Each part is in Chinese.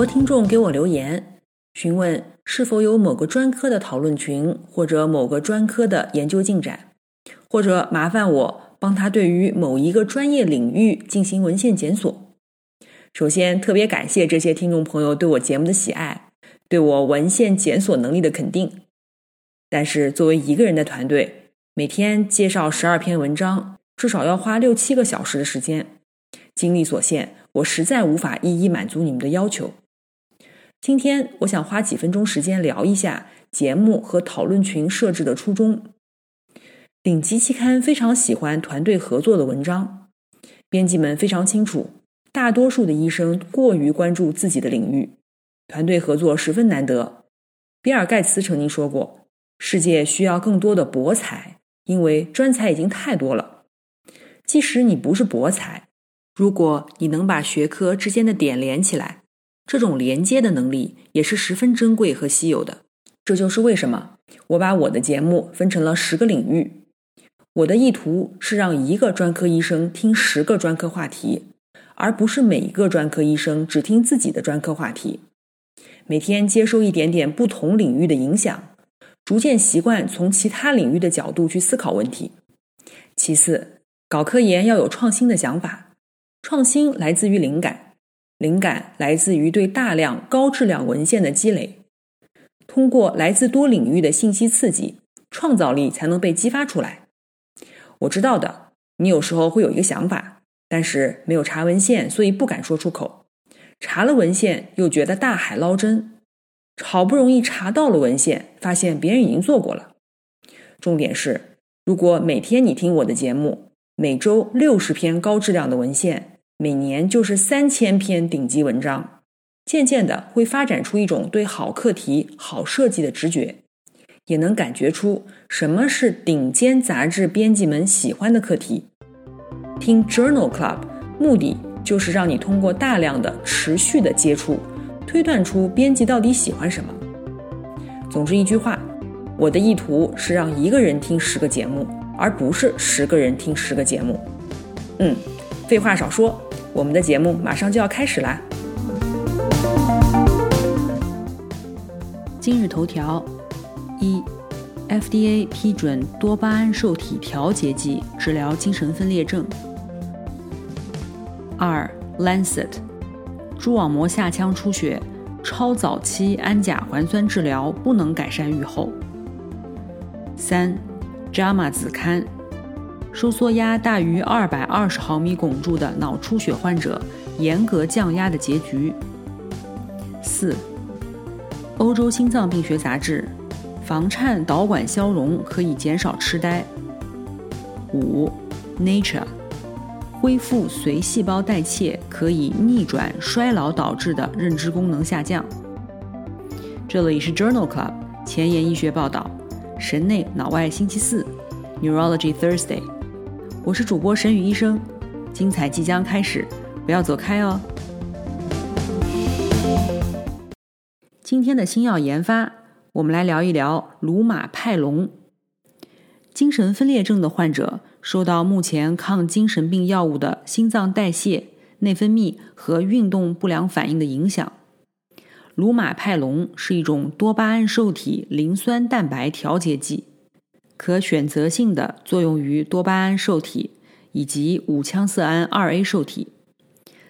多听众给我留言，询问是否有某个专科的讨论群，或者某个专科的研究进展，或者麻烦我帮他对于某一个专业领域进行文献检索。首先，特别感谢这些听众朋友对我节目的喜爱，对我文献检索能力的肯定。但是，作为一个人的团队，每天介绍十二篇文章，至少要花六七个小时的时间，精力所限，我实在无法一一满足你们的要求。今天，我想花几分钟时间聊一下节目和讨论群设置的初衷。顶级期刊非常喜欢团队合作的文章，编辑们非常清楚，大多数的医生过于关注自己的领域，团队合作十分难得。比尔盖茨曾经说过：“世界需要更多的博才，因为专才已经太多了。即使你不是博才，如果你能把学科之间的点连起来。”这种连接的能力也是十分珍贵和稀有的。这就是为什么我把我的节目分成了十个领域。我的意图是让一个专科医生听十个专科话题，而不是每一个专科医生只听自己的专科话题。每天接受一点点不同领域的影响，逐渐习惯从其他领域的角度去思考问题。其次，搞科研要有创新的想法，创新来自于灵感。灵感来自于对大量高质量文献的积累，通过来自多领域的信息刺激，创造力才能被激发出来。我知道的，你有时候会有一个想法，但是没有查文献，所以不敢说出口；查了文献，又觉得大海捞针；好不容易查到了文献，发现别人已经做过了。重点是，如果每天你听我的节目，每周六十篇高质量的文献。每年就是三千篇顶级文章，渐渐的会发展出一种对好课题、好设计的直觉，也能感觉出什么是顶尖杂志编辑们喜欢的课题。听 Journal Club 目的就是让你通过大量的持续的接触，推断出编辑到底喜欢什么。总之一句话，我的意图是让一个人听十个节目，而不是十个人听十个节目。嗯，废话少说。我们的节目马上就要开始啦！今日头条：一，FDA 批准多巴胺受体调节剂治疗精神分裂症。二，Lancet，蛛网膜下腔出血，超早期氨甲环酸治疗不能改善预后。三，JAMA 子刊。收缩压大于二百二十毫米汞柱的脑出血患者，严格降压的结局。四，欧洲心脏病学杂志，房颤导管消融可以减少痴呆。五，Nature，恢复髓细胞代谢可以逆转衰老导致的认知功能下降。这里是 Journal Club 前沿医学报道，神内脑外星期四，Neurology Thursday。我是主播沈宇医生，精彩即将开始，不要走开哦。今天的新药研发，我们来聊一聊鲁马派隆。精神分裂症的患者受到目前抗精神病药物的心脏代谢、内分泌和运动不良反应的影响。鲁马派隆是一种多巴胺受体磷酸蛋白调节剂。可选择性的作用于多巴胺受体以及五羟色胺二 A 受体。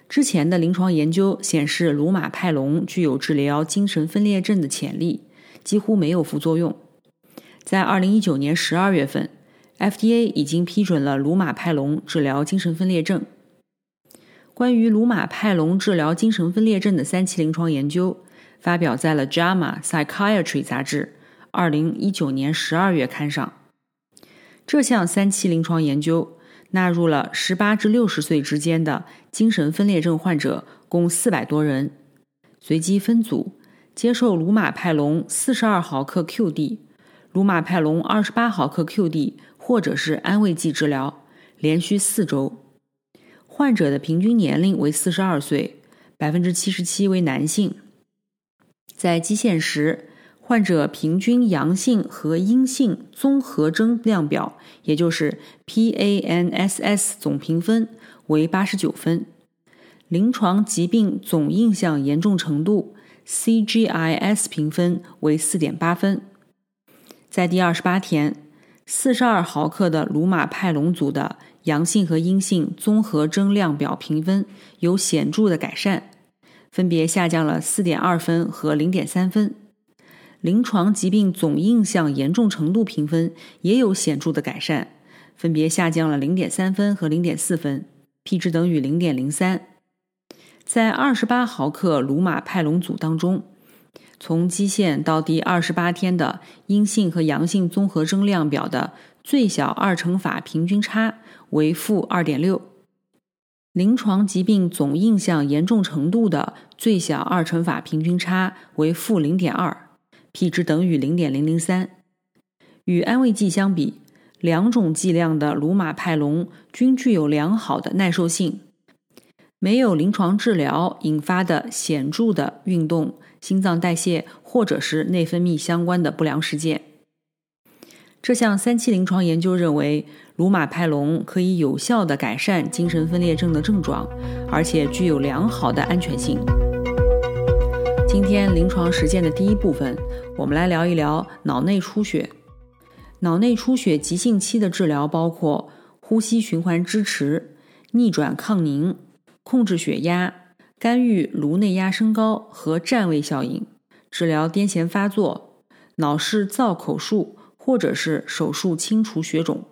之前的临床研究显示，鲁马派隆具有治疗精神分裂症的潜力，几乎没有副作用。在二零一九年十二月份，FDA 已经批准了鲁马派隆治疗精神分裂症。关于鲁马派隆治疗精神分裂症的三期临床研究，发表在了《JAMA Psychiatry》杂志二零一九年十二月刊上。这项三期临床研究纳入了十八至六十岁之间的精神分裂症患者，共四百多人，随机分组接受鲁马派隆四十二毫克 QD、鲁马派隆二十八毫克 QD 或者是安慰剂治疗，连续四周。患者的平均年龄为四十二岁，百分之七十七为男性。在基线时。患者平均阳性和阴性综合征量表，也就是 PANSS 总评分为八十九分，临床疾病总印象严重程度 CGIS 评分为四点八分。在第二十八天，四十二毫克的鲁马派隆组的阳性和阴性综合征量表评分有显著的改善，分别下降了四点二分和零点三分。临床疾病总印象严重程度评分也有显著的改善，分别下降了零点三分和零点四分，P 值等于零点零三。在二十八毫克鲁马派隆组当中，从基线到第二十八天的阴性和阳性综合征量表的最小二乘法平均差为负二点六，临床疾病总印象严重程度的最小二乘法平均差为负零点二。P 值等于零点零零三，与安慰剂相比，两种剂量的鲁马派隆均具有良好的耐受性，没有临床治疗引发的显著的运动、心脏代谢或者是内分泌相关的不良事件。这项三期临床研究认为，鲁马派隆可以有效地改善精神分裂症的症状，而且具有良好的安全性。今天临床实践的第一部分，我们来聊一聊脑内出血。脑内出血急性期的治疗包括呼吸循环支持、逆转抗凝、控制血压、干预颅内压升高和占位效应，治疗癫痫发作、脑室造口术或者是手术清除血肿。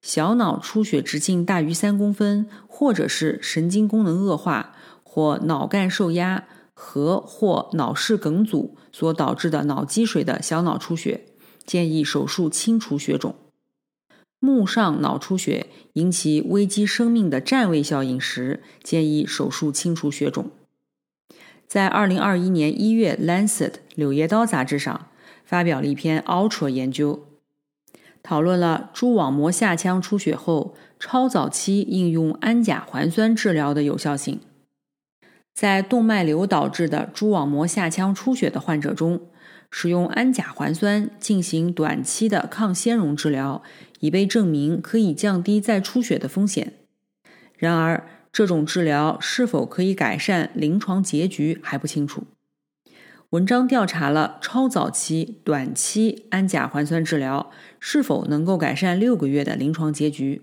小脑出血直径大于三公分，或者是神经功能恶化或脑干受压。和或脑室梗阻所导致的脑积水的小脑出血，建议手术清除血肿。目上脑出血引起危及生命的占位效应时，建议手术清除血肿。在二零二一年一月，《Lancet》柳叶刀杂志上发表了一篇 Ultra 研究，讨论了蛛网膜下腔出血后超早期应用氨甲环酸治疗的有效性。在动脉瘤导致的蛛网膜下腔出血的患者中，使用氨甲环酸进行短期的抗纤溶治疗，已被证明可以降低再出血的风险。然而，这种治疗是否可以改善临床结局还不清楚。文章调查了超早期、短期氨甲环酸治疗是否能够改善六个月的临床结局。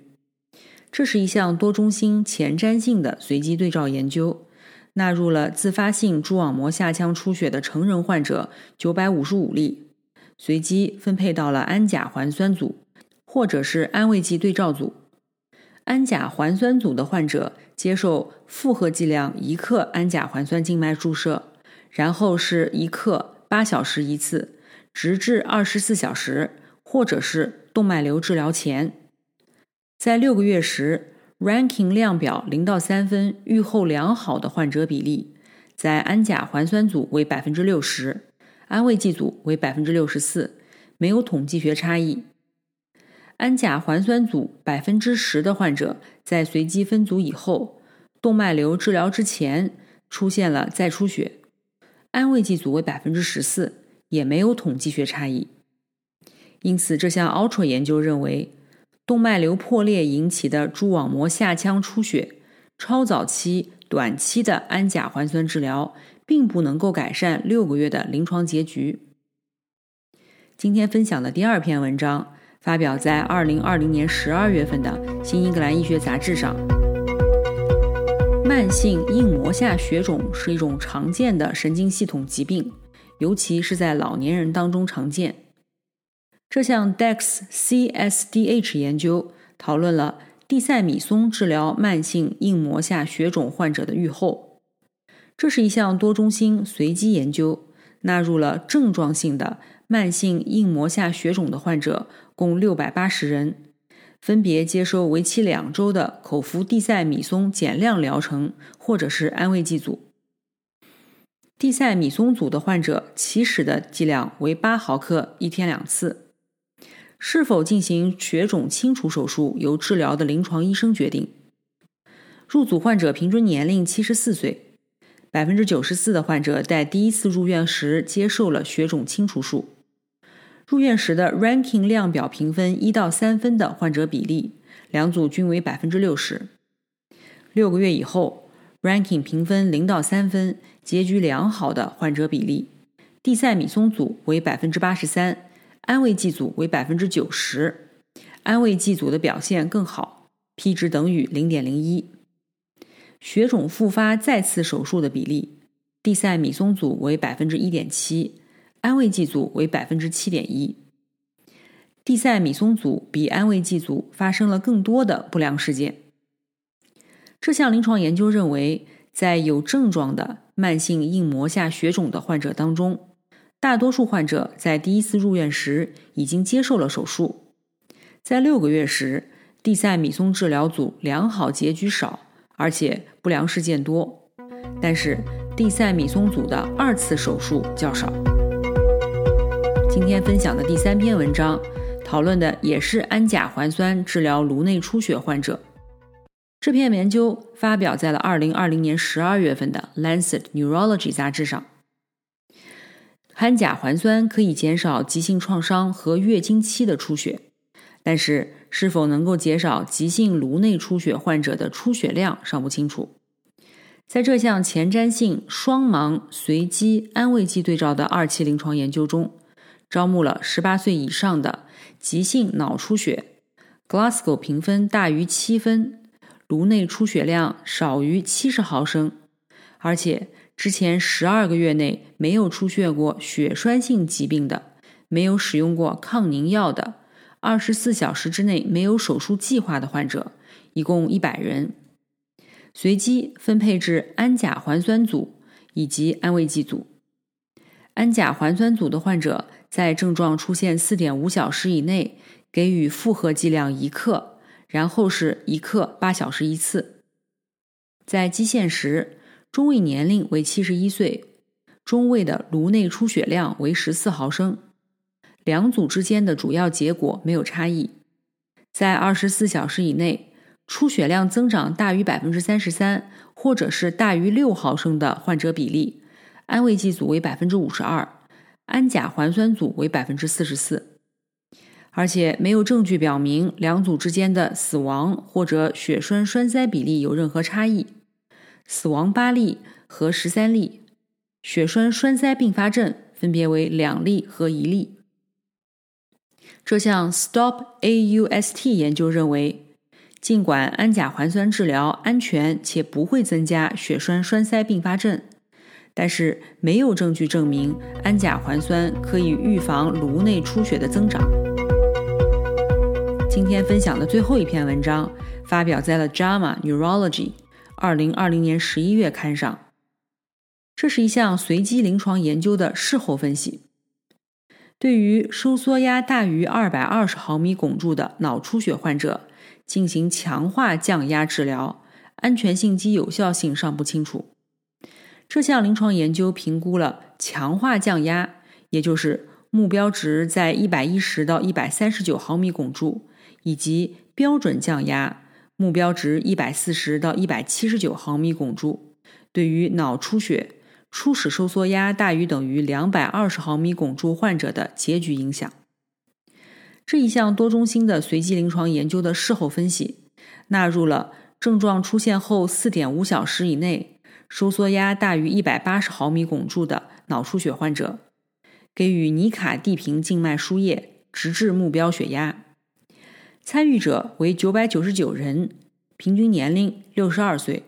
这是一项多中心前瞻性的随机对照研究。纳入了自发性蛛网膜下腔出血的成人患者九百五十五例，随机分配到了氨甲环酸组或者是安慰剂对照组。氨甲环酸组的患者接受负荷剂量一克氨甲环酸静脉注射，然后是一克八小时一次，直至二十四小时，或者是动脉瘤治疗前，在六个月时。Ranking 量表零到三分，预后良好的患者比例，在氨甲环酸组为百分之六十，安慰剂组为百分之六十四，没有统计学差异。氨甲环酸组百分之十的患者在随机分组以后，动脉瘤治疗之前出现了再出血，安慰剂组为百分之十四，也没有统计学差异。因此，这项 Ultra 研究认为。动脉瘤破裂引起的蛛网膜下腔出血，超早期、短期的氨甲环酸治疗并不能够改善六个月的临床结局。今天分享的第二篇文章发表在二零二零年十二月份的《新英格兰医学杂志》上。慢性硬膜下血肿是一种常见的神经系统疾病，尤其是在老年人当中常见。这项 DEX-CSDH 研究讨论了地塞米松治疗慢性硬膜下血肿患者的预后。这是一项多中心随机研究，纳入了症状性的慢性硬膜下血肿的患者共六百八十人，分别接受为期两周的口服地塞米松减量疗程，或者是安慰剂组。地塞米松组的患者起始的剂量为八毫克，一天两次。是否进行血肿清除手术，由治疗的临床医生决定。入组患者平均年龄七十四岁，百分之九十四的患者在第一次入院时接受了血肿清除术。入院时的 Ranking 量表评分一到三分的患者比例，两组均为百分之六十。六个月以后，Ranking 评分零到三分，结局良好的患者比例，地塞米松组为百分之八十三。安慰剂组为百分之九十，安慰剂组的表现更好，p 值等于零点零一。血肿复发再次手术的比例，地塞米松组为百分之一点七，安慰剂组为百分之七点一。地塞米松组比安慰剂组发生了更多的不良事件。这项临床研究认为，在有症状的慢性硬膜下血肿的患者当中。大多数患者在第一次入院时已经接受了手术，在六个月时，地塞米松治疗组良好结局少，而且不良事件多，但是地塞米松组的二次手术较少。今天分享的第三篇文章讨论的也是氨甲环酸治疗颅内出血患者，这篇研究发表在了二零二零年十二月份的《Lancet Neurology》杂志上。氨甲环酸可以减少急性创伤和月经期的出血，但是是否能够减少急性颅内出血患者的出血量尚不清楚。在这项前瞻性双盲随机安慰剂对照的二期临床研究中，招募了18岁以上的急性脑出血，Glasgow 评分大于七分，颅内出血量少于70毫升，而且。之前十二个月内没有出血过血栓性疾病的，没有使用过抗凝药的，二十四小时之内没有手术计划的患者，一共一百人，随机分配至氨甲环酸组以及安慰剂组。氨甲环酸组的患者在症状出现四点五小时以内给予负荷剂量一克，然后是一克八小时一次，在基线时。中位年龄为七十一岁，中位的颅内出血量为十四毫升，两组之间的主要结果没有差异。在二十四小时以内，出血量增长大于百分之三十三，或者是大于六毫升的患者比例，安慰剂组为百分之五十二，氨甲环酸组为百分之四十四，而且没有证据表明两组之间的死亡或者血栓栓塞比例有任何差异。死亡八例和十三例，血栓栓塞并发症分别为两例和一例。这项 STOP AUST 研究认为，尽管氨甲环酸治疗安全且不会增加血栓栓塞并发症，但是没有证据证明氨甲环酸可以预防颅内出血的增长。今天分享的最后一篇文章发表在了 JAMA Neurology。二零二零年十一月刊上，这是一项随机临床研究的事后分析。对于收缩压大于二百二十毫米汞柱的脑出血患者进行强化降压治疗，安全性及有效性尚不清楚。这项临床研究评估了强化降压，也就是目标值在一百一十到一百三十九毫米汞柱，以及标准降压。目标值一百四十到一百七十九毫米汞柱，对于脑出血初始收缩压大于等于两百二十毫米汞柱患者的结局影响。这一项多中心的随机临床研究的事后分析，纳入了症状出现后四点五小时以内收缩压大于一百八十毫米汞柱的脑出血患者，给予尼卡地平静脉输液，直至目标血压。参与者为九百九十九人，平均年龄六十二岁，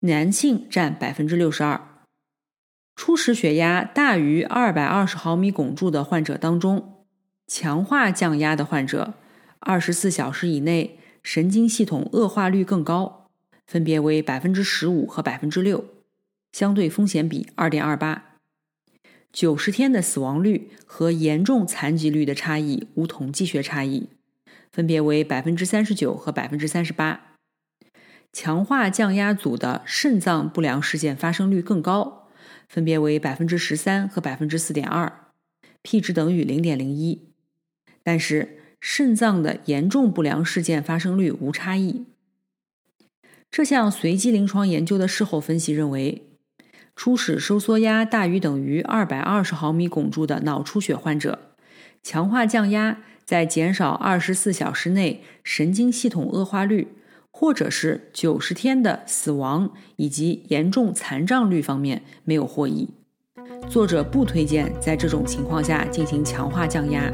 男性占百分之六十二。初始血压大于二百二十毫米汞柱的患者当中，强化降压的患者，二十四小时以内神经系统恶化率更高，分别为百分之十五和百分之六，相对风险比二点二八。九十天的死亡率和严重残疾率的差异无统计学差异。分别为百分之三十九和百分之三十八。强化降压组的肾脏不良事件发生率更高，分别为百分之十三和百分之四点二，P 值等于零点零一。但是肾脏的严重不良事件发生率无差异。这项随机临床研究的事后分析认为。初始收缩压大于等于二百二十毫米汞柱的脑出血患者，强化降压在减少二十四小时内神经系统恶化率，或者是九十天的死亡以及严重残障率方面没有获益。作者不推荐在这种情况下进行强化降压。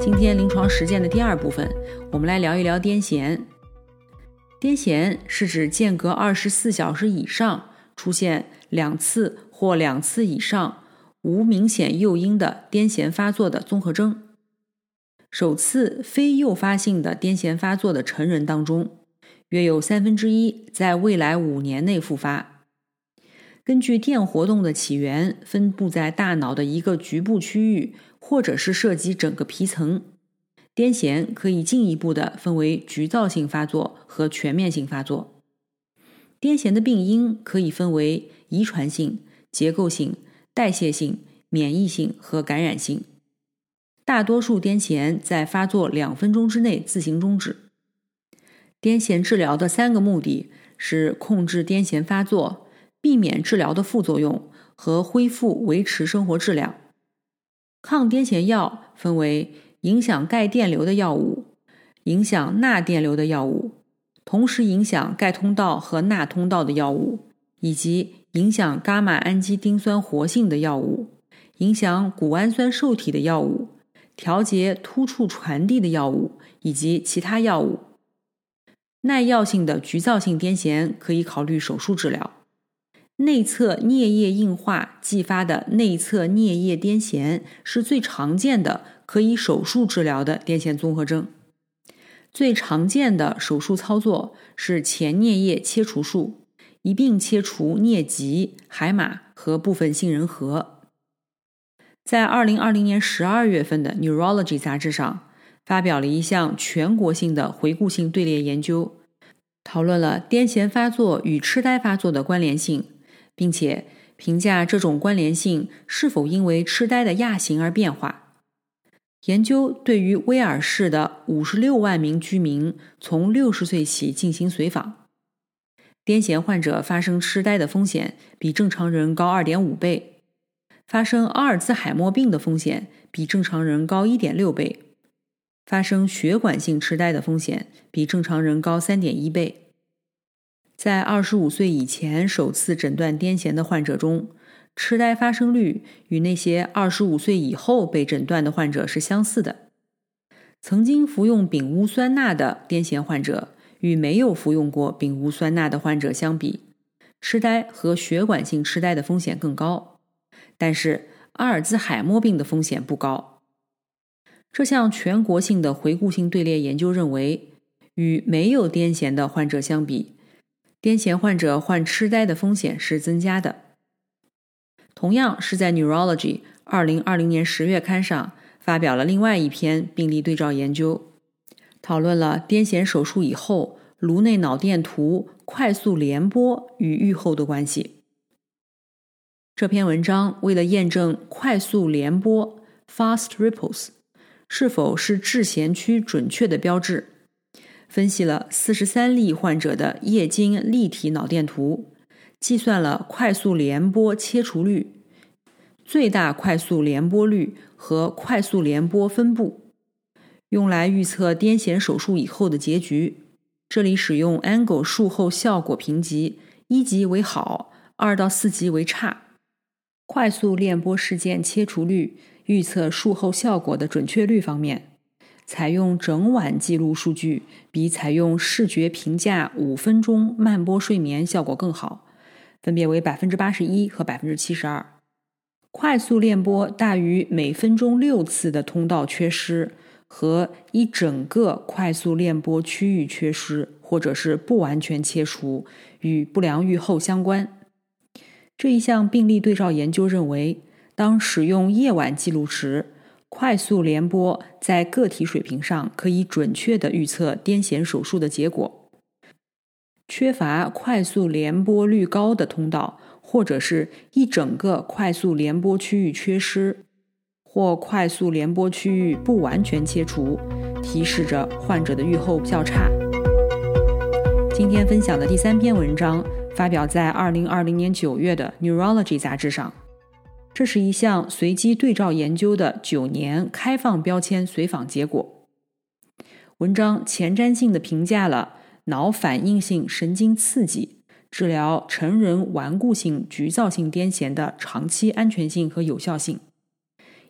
今天临床实践的第二部分，我们来聊一聊癫痫。癫痫是指间隔二十四小时以上。出现两次或两次以上无明显诱因的癫痫发作的综合征。首次非诱发性的癫痫发作的成人当中，约有三分之一在未来五年内复发。根据电活动的起源分布在大脑的一个局部区域，或者是涉及整个皮层，癫痫可以进一步的分为局灶性发作和全面性发作。癫痫的病因可以分为遗传性、结构性、代谢性、免疫性和感染性。大多数癫痫在发作两分钟之内自行终止。癫痫治疗的三个目的是控制癫痫发作、避免治疗的副作用和恢复维持生活质量。抗癫痫药分为影响钙电流的药物、影响钠电流的药物。同时影响钙通道和钠通道的药物，以及影响伽马氨基丁酸活性的药物，影响谷氨酸受体的药物，调节突触传递的药物，以及其他药物。耐药性的局灶性癫痫可以考虑手术治疗。内侧颞叶硬化继发的内侧颞叶癫痫是最常见的可以手术治疗的癫痫综合征。最常见的手术操作是前颞叶切除术，一并切除颞棘、海马和部分杏仁核。在二零二零年十二月份的《Neurology》杂志上，发表了一项全国性的回顾性队列研究，讨论了癫痫发作与痴呆发作的关联性，并且评价这种关联性是否因为痴呆的亚型而变化。研究对于威尔士的五十六万名居民从六十岁起进行随访，癫痫患者发生痴呆的风险比正常人高二点五倍，发生阿尔兹海默病的风险比正常人高一点六倍，发生血管性痴呆的风险比正常人高三点一倍。在二十五岁以前首次诊断癫痫的患者中。痴呆发生率与那些二十五岁以后被诊断的患者是相似的。曾经服用丙戊酸钠的癫痫患者与没有服用过丙戊酸钠的患者相比，痴呆和血管性痴呆的风险更高，但是阿尔兹海默病的风险不高。这项全国性的回顾性队列研究认为，与没有癫痫的患者相比，癫痫患者患痴呆的风险是增加的。同样是在《Neurology》二零二零年十月刊上发表了另外一篇病例对照研究，讨论了癫痫手术以后颅内脑电图快速联播与预后的关系。这篇文章为了验证快速联播 （fast ripples） 是否是致贤区准确的标志，分析了四十三例患者的液晶立体脑电图。计算了快速联播切除率、最大快速联播率和快速联播分布，用来预测癫痫手术以后的结局。这里使用 Angle 术后效果评级，一级为好，二到四级为差。快速链播事件切除率预测术后效果的准确率方面，采用整晚记录数据，比采用视觉评价五分钟慢波睡眠效果更好。分别为百分之八十一和百分之七十二。快速链波大于每分钟六次的通道缺失和一整个快速链波区域缺失，或者是不完全切除，与不良预后相关。这一项病例对照研究认为，当使用夜晚记录时，快速联播在个体水平上可以准确地预测癫痫手术的结果。缺乏快速联播率高的通道，或者是一整个快速联播区域缺失，或快速联播区域不完全切除，提示着患者的预后较差。今天分享的第三篇文章发表在二零二零年九月的《Neurology》杂志上。这是一项随机对照研究的九年开放标签随访结果。文章前瞻性的评价了脑反应性神经刺激治疗成人顽固性局灶性癫痫的长期安全性和有效性。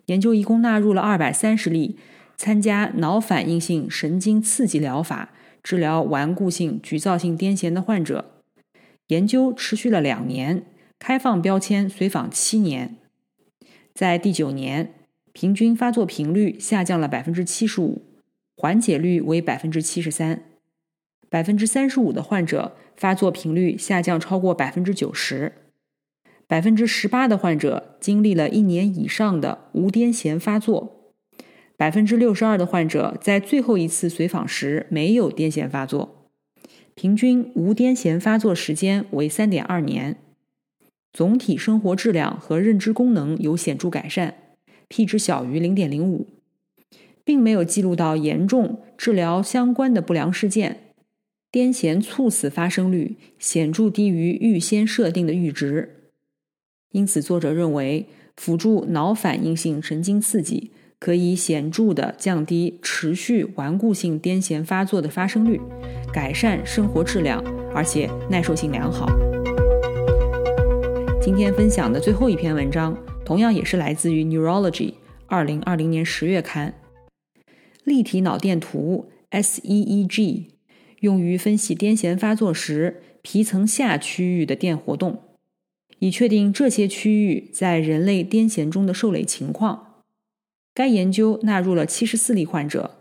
研究一共纳入了二百三十例参加脑反应性神经刺激疗法治疗顽固性局灶性癫痫的患者。研究持续了两年，开放标签随访七年。在第九年，平均发作频率下降了百分之七十五，缓解率为百分之七十三。百分之三十五的患者发作频率下降超过百分之九十。百分之十八的患者经历了一年以上的无癫痫发作。百分之六十二的患者在最后一次随访时没有癫痫发作。平均无癫痫发作时间为三点二年。总体生活质量和认知功能有显著改善，p 值小于零点零五，并没有记录到严重治疗相关的不良事件。癫痫猝死发生率显著低于预先设定的阈值，因此作者认为辅助脑反应性神经刺激可以显著的降低持续顽固性癫痫发作的发生率，改善生活质量，而且耐受性良好。今天分享的最后一篇文章，同样也是来自于《Neurology》二零二零年十月刊。立体脑电图 （SEEG） 用于分析癫痫发作时皮层下区域的电活动，以确定这些区域在人类癫痫中的受累情况。该研究纳入了七十四例患者、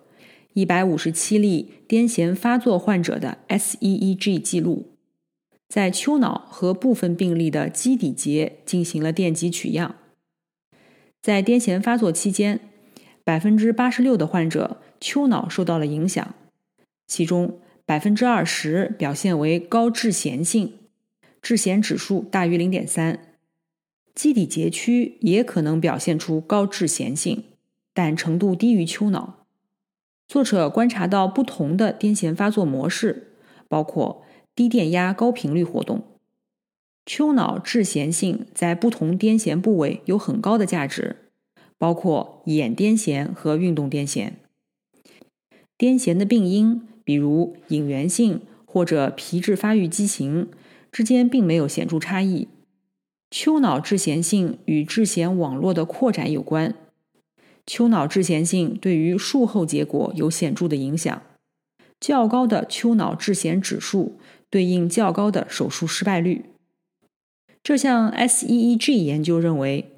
一百五十七例癫痫发作患者的 SEEG 记录。在丘脑和部分病例的基底节进行了电极取样。在癫痫发作期间，百分之八十六的患者丘脑受到了影响，其中百分之二十表现为高致痫性，致弦指数大于零点三。基底节区也可能表现出高致弦性，但程度低于丘脑。作者观察到不同的癫痫发作模式，包括。低电压高频率活动，丘脑致痫性在不同癫痫部位有很高的价值，包括眼癫痫和运动癫痫。癫痫的病因，比如隐源性或者皮质发育畸形之间并没有显著差异。丘脑致弦性与致弦网络的扩展有关。丘脑致弦性对于术后结果有显著的影响。较高的丘脑致弦指数对应较高的手术失败率。这项 SEEG 研究认为，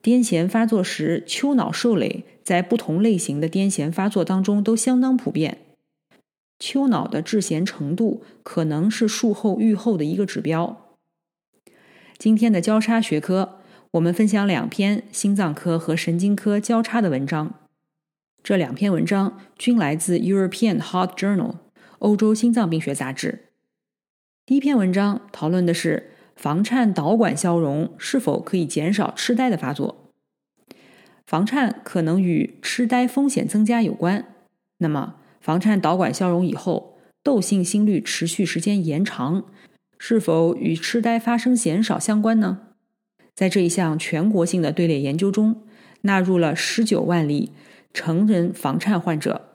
癫痫发作时丘脑受累在不同类型的癫痫发作当中都相当普遍。丘脑的致痫程度可能是术后预后的一个指标。今天的交叉学科，我们分享两篇心脏科和神经科交叉的文章。这两篇文章均来自 European Heart Journal 欧洲心脏病学杂志。第一篇文章讨论的是房颤导管消融是否可以减少痴呆的发作。房颤可能与痴呆风险增加有关。那么，房颤导管消融以后，窦性心律持续时间延长，是否与痴呆发生减少相关呢？在这一项全国性的队列研究中，纳入了十九万例。成人房颤患者，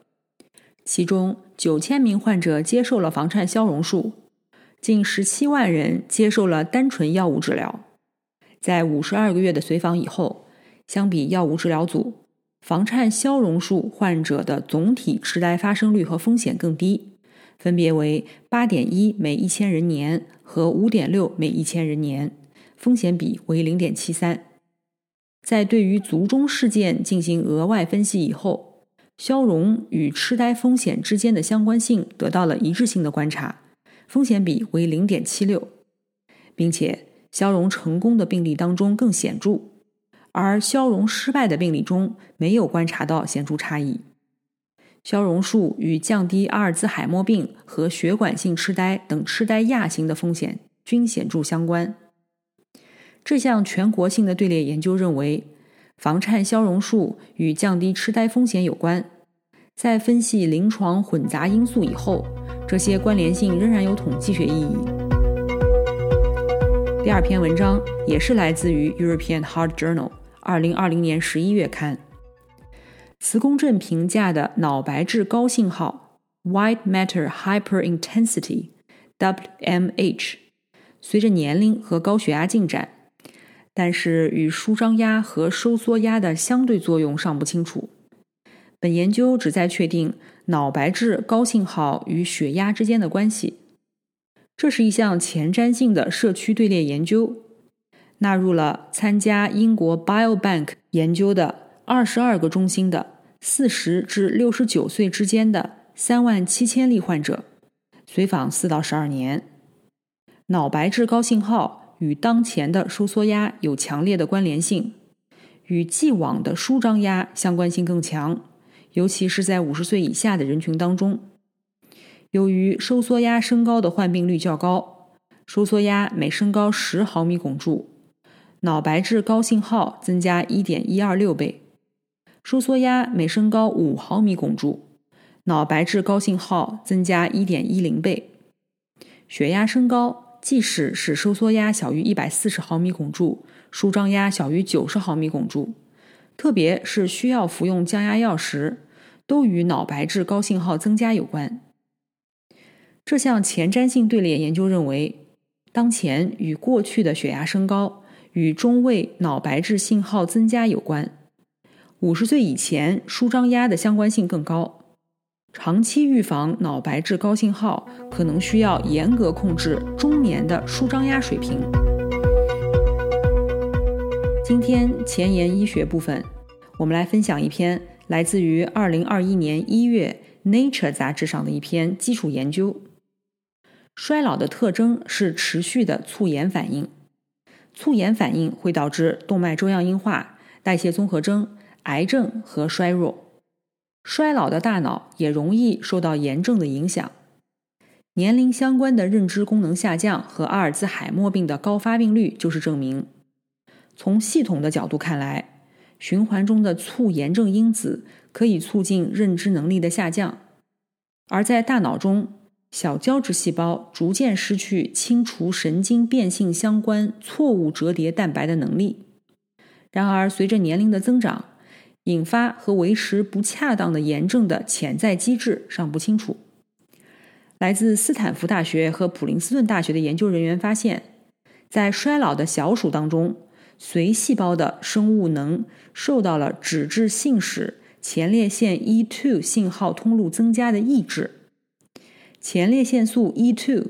其中九千名患者接受了房颤消融术，近十七万人接受了单纯药物治疗。在五十二个月的随访以后，相比药物治疗组，房颤消融术患者的总体痴呆发生率和风险更低，分别为八点一每一千人年和五点六每一千人年，风险比为零点七三。在对于卒中事件进行额外分析以后，消融与痴呆风险之间的相关性得到了一致性的观察，风险比为零点七六，并且消融成功的病例当中更显著，而消融失败的病例中没有观察到显著差异。消融术与降低阿尔兹海默病和血管性痴呆等痴呆亚型的风险均显著相关。这项全国性的队列研究认为，房颤消融术与降低痴呆风险有关。在分析临床混杂因素以后，这些关联性仍然有统计学意义。第二篇文章也是来自于 European Heart Journal，二零二零年十一月刊。磁共振评价的脑白质高信号 （White Matter Hyperintensity，WMH） 随着年龄和高血压进展，但是与舒张压和收缩压的相对作用尚不清楚。本研究旨在确定脑白质高信号与血压之间的关系。这是一项前瞻性的社区队列研究，纳入了参加英国 Biobank 研究的二十二个中心的四十至六十九岁之间的三万七千例患者，随访四到十二年。脑白质高信号与当前的收缩压有强烈的关联性，与既往的舒张压相关性更强。尤其是在五十岁以下的人群当中，由于收缩压升高的患病率较高，收缩压每升高十毫米汞柱，脑白质高信号增加一点一二六倍；收缩压每升高五毫米汞柱，脑白质高信号增加一点一零倍。血压升高，即使是收缩压小于一百四十毫米汞柱，舒张压小于九十毫米汞柱。特别是需要服用降压药时，都与脑白质高信号增加有关。这项前瞻性队列研究认为，当前与过去的血压升高与中位脑白质信号增加有关。五十岁以前舒张压的相关性更高。长期预防脑白质高信号，可能需要严格控制中年的舒张压水平。今天前沿医学部分，我们来分享一篇来自于二零二一年一月《Nature》杂志上的一篇基础研究。衰老的特征是持续的促炎反应，促炎反应会导致动脉粥样硬化、代谢综合征、癌症和衰弱。衰老的大脑也容易受到炎症的影响。年龄相关的认知功能下降和阿尔兹海默病的高发病率就是证明。从系统的角度看来，循环中的促炎症因子可以促进认知能力的下降，而在大脑中，小胶质细胞逐渐失去清除神经变性相关错误折叠蛋白的能力。然而，随着年龄的增长，引发和维持不恰当的炎症的潜在机制尚不清楚。来自斯坦福大学和普林斯顿大学的研究人员发现，在衰老的小鼠当中。髓细胞的生物能受到了脂质性使前列腺 E2 信号通路增加的抑制。前列腺素 E2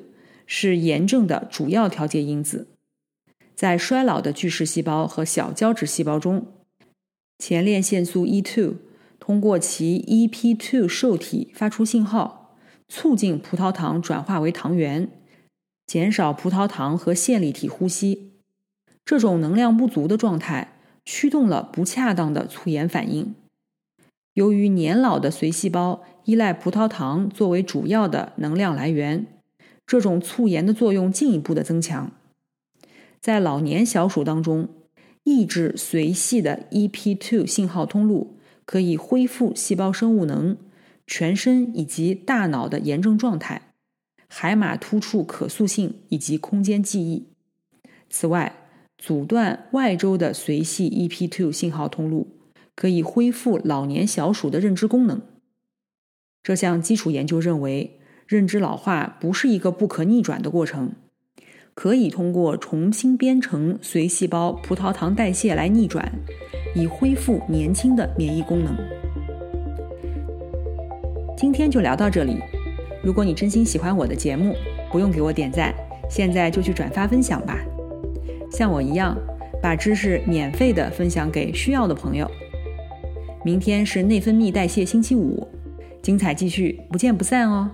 是炎症的主要调节因子。在衰老的巨噬细胞和小胶质细胞中，前列腺素 E2 通过其 EP2 受体发出信号，促进葡萄糖转化为糖原，减少葡萄糖和线粒体呼吸。这种能量不足的状态驱动了不恰当的促炎反应。由于年老的髓细胞依赖葡萄糖作为主要的能量来源，这种促炎的作用进一步的增强。在老年小鼠当中，抑制髓系的 EP2 信号通路可以恢复细胞生物能、全身以及大脑的炎症状态、海马突触可塑性以及空间记忆。此外，阻断外周的髓系 EP2 信号通路，可以恢复老年小鼠的认知功能。这项基础研究认为，认知老化不是一个不可逆转的过程，可以通过重新编程髓细胞葡萄糖代谢来逆转，以恢复年轻的免疫功能。今天就聊到这里。如果你真心喜欢我的节目，不用给我点赞，现在就去转发分享吧。像我一样，把知识免费的分享给需要的朋友。明天是内分泌代谢星期五，精彩继续，不见不散哦。